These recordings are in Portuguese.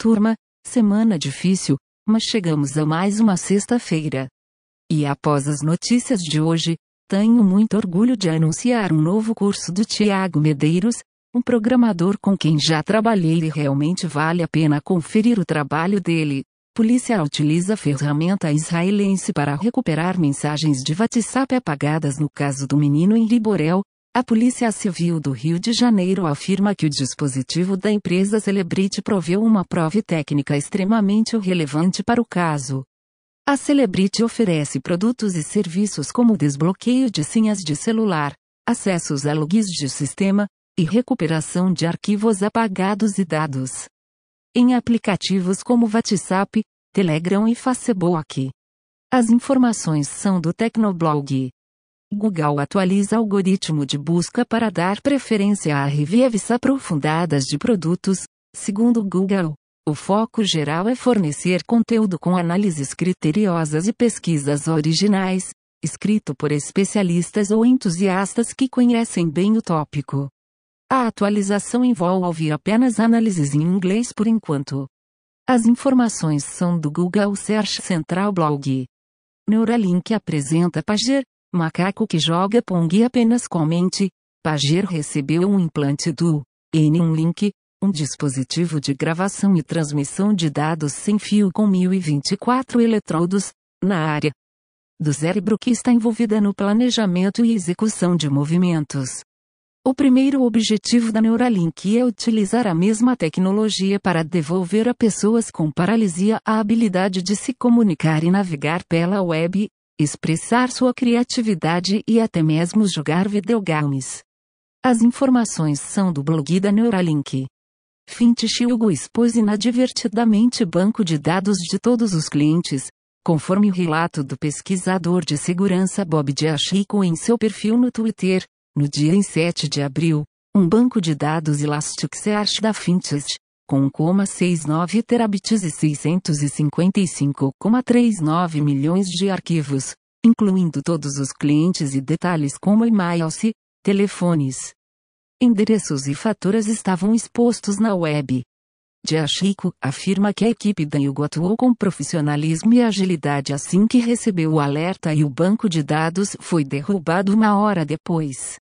Turma, semana difícil, mas chegamos a mais uma sexta-feira. E após as notícias de hoje, tenho muito orgulho de anunciar um novo curso do Tiago Medeiros, um programador com quem já trabalhei e realmente vale a pena conferir o trabalho dele. Polícia utiliza ferramenta israelense para recuperar mensagens de WhatsApp apagadas no caso do menino em Riborel, a Polícia Civil do Rio de Janeiro afirma que o dispositivo da empresa Celebrity proveu uma prova técnica extremamente relevante para o caso. A Celebrity oferece produtos e serviços como desbloqueio de senhas de celular, acessos a logins de sistema, e recuperação de arquivos apagados e dados. Em aplicativos como WhatsApp, Telegram e Facebook. As informações são do Tecnoblog. Google atualiza algoritmo de busca para dar preferência a reviews aprofundadas de produtos. Segundo Google, o foco geral é fornecer conteúdo com análises criteriosas e pesquisas originais, escrito por especialistas ou entusiastas que conhecem bem o tópico. A atualização envolve apenas análises em inglês por enquanto. As informações são do Google Search Central Blog. Neuralink apresenta Pager, Macaco que joga Pong apenas comente. Pager recebeu um implante do N1Link, um dispositivo de gravação e transmissão de dados sem fio com 1024 eletrodos, na área do cérebro que está envolvida no planejamento e execução de movimentos. O primeiro objetivo da Neuralink é utilizar a mesma tecnologia para devolver a pessoas com paralisia a habilidade de se comunicar e navegar pela web, expressar sua criatividade e até mesmo jogar videogames. As informações são do blog da Neuralink. Fint Hugo expôs inadvertidamente banco de dados de todos os clientes, conforme o relato do pesquisador de segurança Bob Diachico em seu perfil no Twitter, no dia 7 de abril, um banco de dados Elasticsearch da Fintest, com 1,69 terabits e 655,39 milhões de arquivos, incluindo todos os clientes e detalhes como e-mails, telefones, endereços e faturas estavam expostos na web. Diachico afirma que a equipe da Yugo atuou com profissionalismo e agilidade assim que recebeu o alerta e o banco de dados foi derrubado uma hora depois.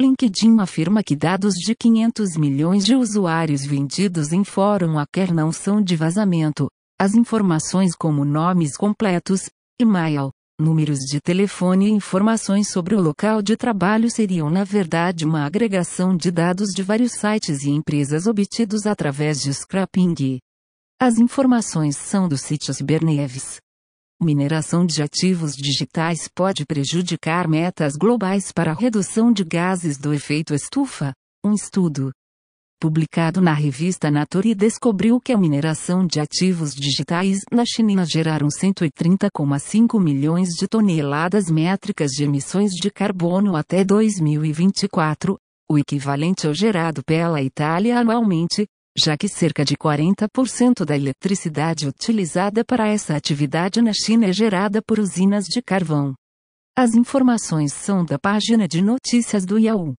LinkedIn afirma que dados de 500 milhões de usuários vendidos em fórum hacker não são de vazamento. As informações como nomes completos, e-mail, números de telefone e informações sobre o local de trabalho seriam na verdade uma agregação de dados de vários sites e empresas obtidos através de scrapping. As informações são do sítio Ciberneves. Mineração de ativos digitais pode prejudicar metas globais para a redução de gases do efeito estufa. Um estudo publicado na revista Nature descobriu que a mineração de ativos digitais na China geraram 130,5 milhões de toneladas métricas de emissões de carbono até 2024, o equivalente ao gerado pela Itália anualmente, já que cerca de 40% da eletricidade utilizada para essa atividade na China é gerada por usinas de carvão. As informações são da página de notícias do Yahoo.